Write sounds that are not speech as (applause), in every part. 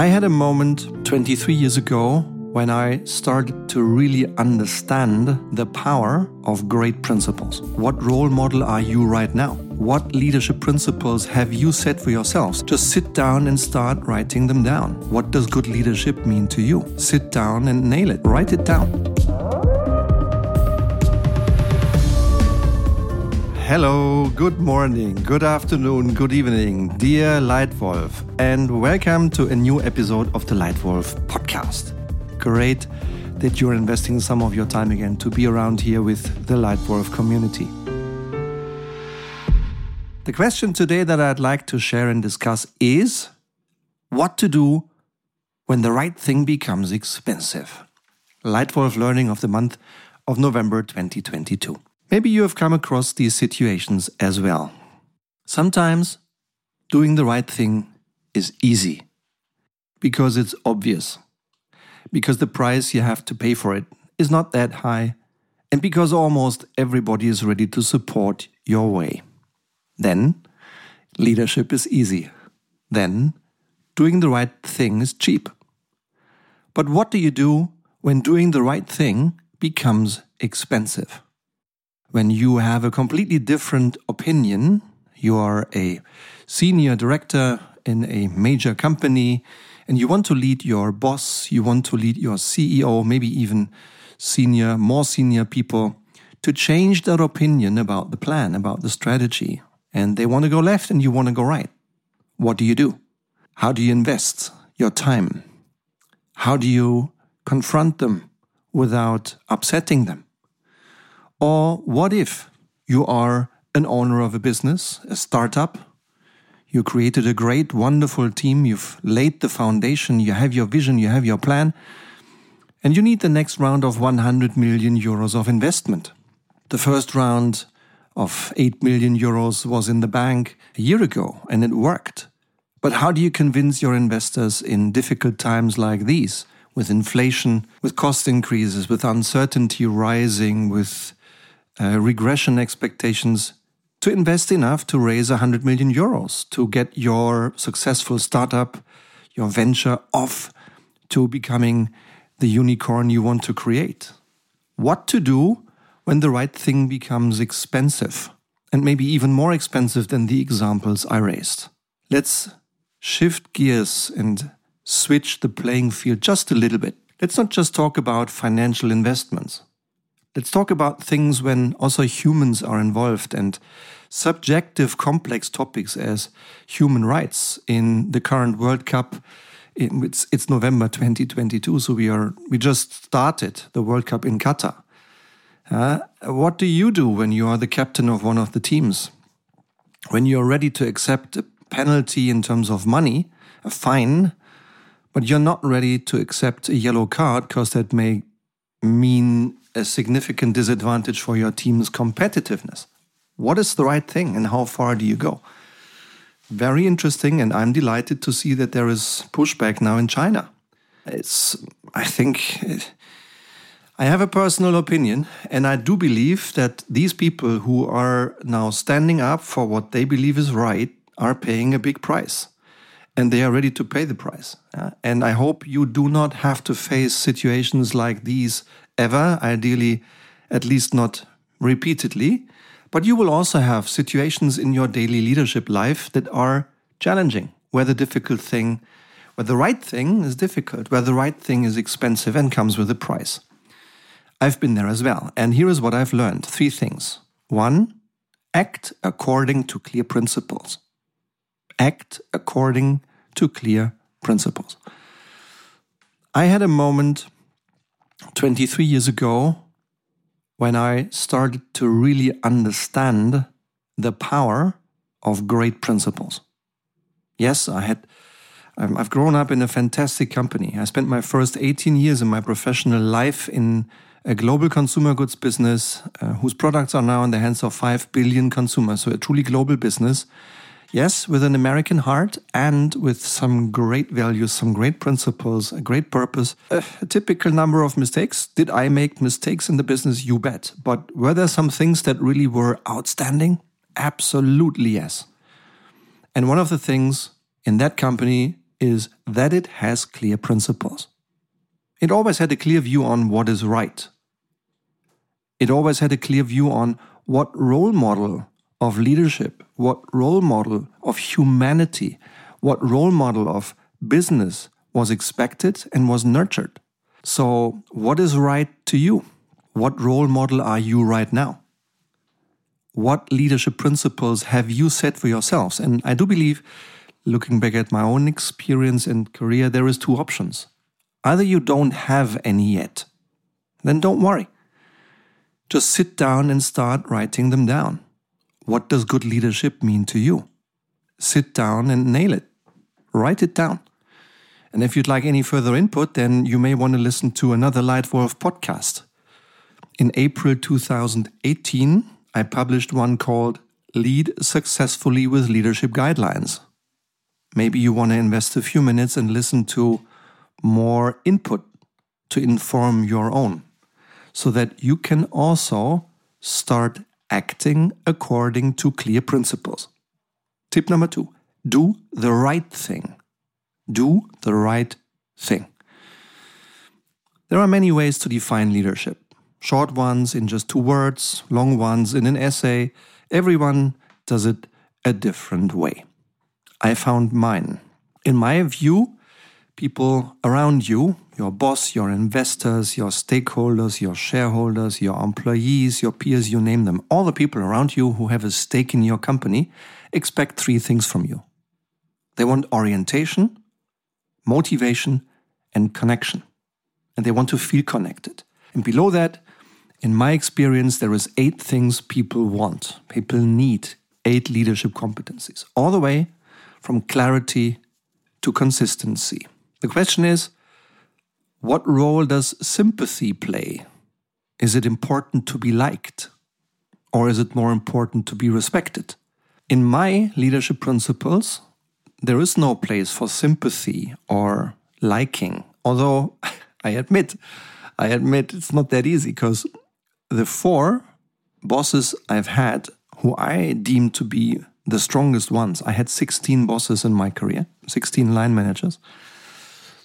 I had a moment 23 years ago when I started to really understand the power of great principles. What role model are you right now? What leadership principles have you set for yourselves? Just sit down and start writing them down. What does good leadership mean to you? Sit down and nail it. Write it down. Hello, good morning, good afternoon, good evening, dear Lightwolf, and welcome to a new episode of the Lightwolf podcast great that you're investing some of your time again to be around here with the Lightwolf community. The question today that I'd like to share and discuss is what to do when the right thing becomes expensive. Lightwolf Learning of the month of November 2022. Maybe you have come across these situations as well. Sometimes doing the right thing is easy because it's obvious because the price you have to pay for it is not that high, and because almost everybody is ready to support your way. Then, leadership is easy. Then, doing the right thing is cheap. But what do you do when doing the right thing becomes expensive? When you have a completely different opinion, you are a senior director in a major company, and you want to lead your boss, you want to lead your CEO, maybe even senior, more senior people to change their opinion about the plan, about the strategy. And they want to go left and you want to go right. What do you do? How do you invest your time? How do you confront them without upsetting them? Or what if you are an owner of a business, a startup, you created a great, wonderful team. You've laid the foundation. You have your vision. You have your plan. And you need the next round of 100 million euros of investment. The first round of 8 million euros was in the bank a year ago and it worked. But how do you convince your investors in difficult times like these, with inflation, with cost increases, with uncertainty rising, with uh, regression expectations? to invest enough to raise 100 million euros to get your successful startup, your venture off to becoming the unicorn you want to create. What to do when the right thing becomes expensive and maybe even more expensive than the examples I raised. Let's shift gears and switch the playing field just a little bit. Let's not just talk about financial investments. Let's talk about things when also humans are involved and subjective, complex topics as human rights in the current World Cup. It's, it's November 2022, so we are we just started the World Cup in Qatar. Uh, what do you do when you are the captain of one of the teams? When you're ready to accept a penalty in terms of money, a fine, but you're not ready to accept a yellow card because that may mean a significant disadvantage for your team's competitiveness. What is the right thing and how far do you go? Very interesting, and I'm delighted to see that there is pushback now in China. It's, I think, I have a personal opinion, and I do believe that these people who are now standing up for what they believe is right are paying a big price and they are ready to pay the price. And I hope you do not have to face situations like these ever, ideally, at least not repeatedly. But you will also have situations in your daily leadership life that are challenging, where the difficult thing, where the right thing is difficult, where the right thing is expensive and comes with a price. I've been there as well. And here is what I've learned three things. One, act according to clear principles. Act according to clear principles. I had a moment 23 years ago when I started to really understand the power of great principles. Yes, I had I've grown up in a fantastic company. I spent my first 18 years in my professional life in a global consumer goods business uh, whose products are now in the hands of 5 billion consumers, so a truly global business Yes, with an American heart and with some great values, some great principles, a great purpose. A, typical number of mistakes. Did I make mistakes in the business? You bet. But were there some things that really were outstanding? Absolutely yes. And one of the things in that company is that it has clear principles. It always had a clear view on what is right. It always had a clear view on what role model of leadership, what role model of humanity, what role model of business was expected and was nurtured. So, what is right to you? What role model are you right now? What leadership principles have you set for yourselves? And I do believe, looking back at my own experience and career, there is two options. Either you don't have any yet, then don't worry. Just sit down and start writing them down. What does good leadership mean to you? Sit down and nail it. Write it down. And if you'd like any further input, then you may want to listen to another Lightwolf podcast. In April 2018, I published one called Lead Successfully with Leadership Guidelines. Maybe you want to invest a few minutes and listen to more input to inform your own so that you can also start acting according to clear principles. Tip number two do the right thing. Do the right thing. There are many ways to define leadership short ones in just two words, long ones in an essay. Everyone does it a different way. I found mine. In my view, people around you, your boss, your investors, your stakeholders, your shareholders, your employees, your peers, you name them, all the people around you who have a stake in your company expect three things from you. They want orientation, motivation, and connection. And they want to feel connected. And below that, in my experience, there is eight things people want. People need eight leadership competencies, all the way from clarity to consistency. The question is, what role does sympathy play? Is it important to be liked? Or is it more important to be respected? In my leadership principles, there is no place for sympathy or liking. Although (laughs) I admit, I admit it's not that easy because the four bosses I've had who I deem to be the strongest ones, I had 16 bosses in my career, 16 line managers.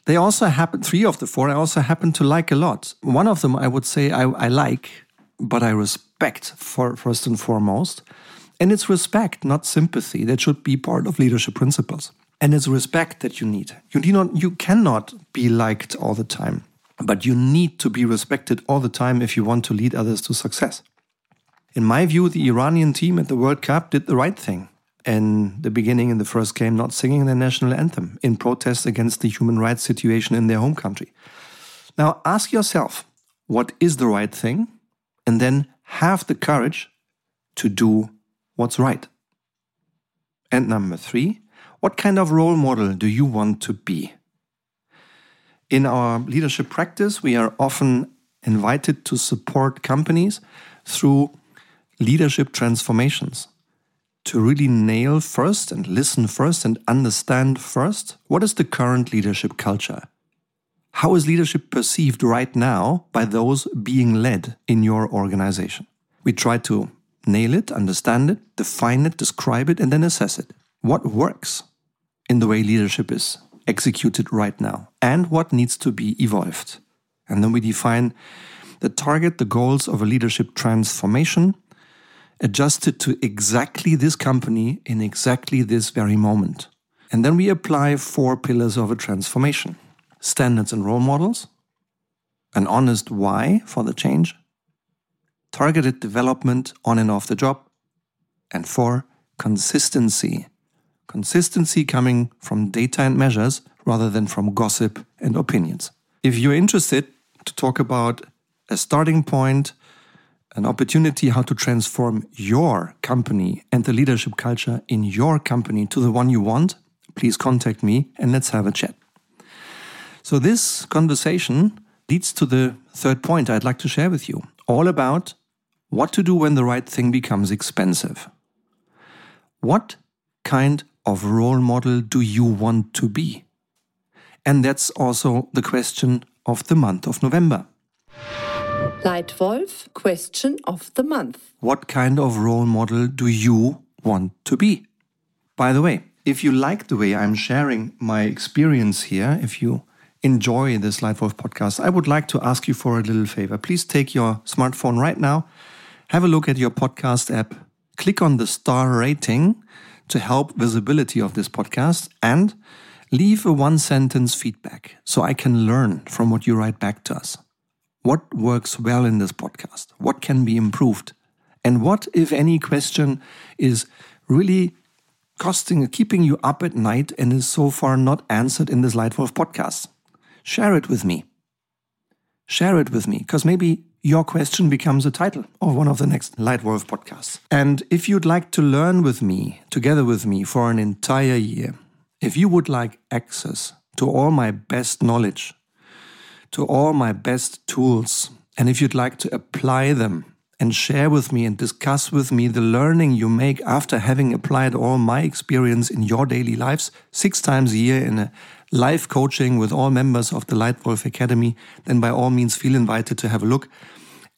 They also happen, three of the four, I also happen to like a lot. One of them I would say I, I like, but I respect for first and foremost. And it's respect, not sympathy, that should be part of leadership principles. And it's respect that you need. You, need not, you cannot be liked all the time, but you need to be respected all the time if you want to lead others to success. In my view, the Iranian team at the World Cup did the right thing. In the beginning, in the first game, not singing their national anthem in protest against the human rights situation in their home country. Now, ask yourself what is the right thing, and then have the courage to do what's right. And number three, what kind of role model do you want to be? In our leadership practice, we are often invited to support companies through leadership transformations to really nail first and listen first and understand first what is the current leadership culture? How is leadership perceived right now by those being led in your organization? We try to nail it, understand it, define it, describe it, and then assess it. What works in the way leadership is executed right now, and what needs to be evolved? And then we define the target, the goals of a leadership transformation, adjusted to exactly this company in exactly this very moment. And then we apply four pillars of a transformation standards and role models, an honest why for the change, targeted development on and off the job, and four, consistency. Consistency coming from data and measures rather than from gossip and opinions. If you're interested to talk about a starting point, an opportunity how to transform your company and the leadership culture in your company to the one you want, please contact me and let's have a chat. So, this conversation leads to the third point I'd like to share with you all about what to do when the right thing becomes expensive. What kind of role model do you want to be? And that's also the question of the month of November. Leitwolf, question of the month. What kind of role model do you want to be? By the way, If you like the way I'm sharing my experience here, if you enjoy this Lightwolf podcast, I would like to ask you for a little favor. Please take your smartphone right now, have a look at your podcast app, click on the star rating to help visibility of this podcast, and leave a one sentence feedback so I can learn from what you write back to us. What works well in this podcast? What can be improved? And what, if any, question is really costing, keeping you up at night and is so far not answered in this Lightwolf podcast? Share it with me. Share it with me, because maybe your question becomes a title of one of the next Lightwolf podcasts. And if you'd like to learn with me, together with me, for an entire year, if you would like access to all my best knowledge, to all my best tools, and if you'd like to apply them and share with me and discuss with me the learning you make after having applied all my experience in your daily lives six times a year in a live coaching with all members of the Lightwolf Academy, then by all means feel invited to have a look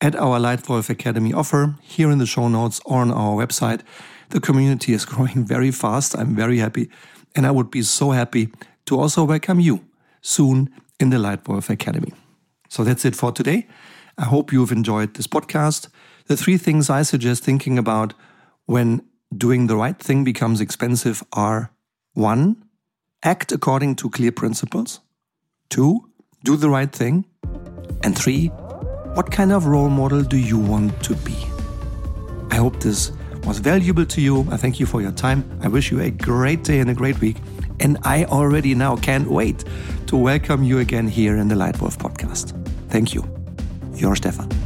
at our Lightwolf Academy offer here in the show notes or on our website. The community is (laughs) growing very fast. I'm very happy. And I would be so happy to also welcome you soon in the Lightwolf Academy. So that's it for today. I hope you've enjoyed this podcast. The three things I suggest thinking about when doing the right thing becomes expensive are one, act according to clear principles, two, do the right thing, and three, what kind of role model do you want to be? I hope this was valuable to you. I thank you for your time. I wish you a great day and a great week. And I already now can't wait to welcome you again here in the Lightwolf podcast. Thank you. Your Stefan.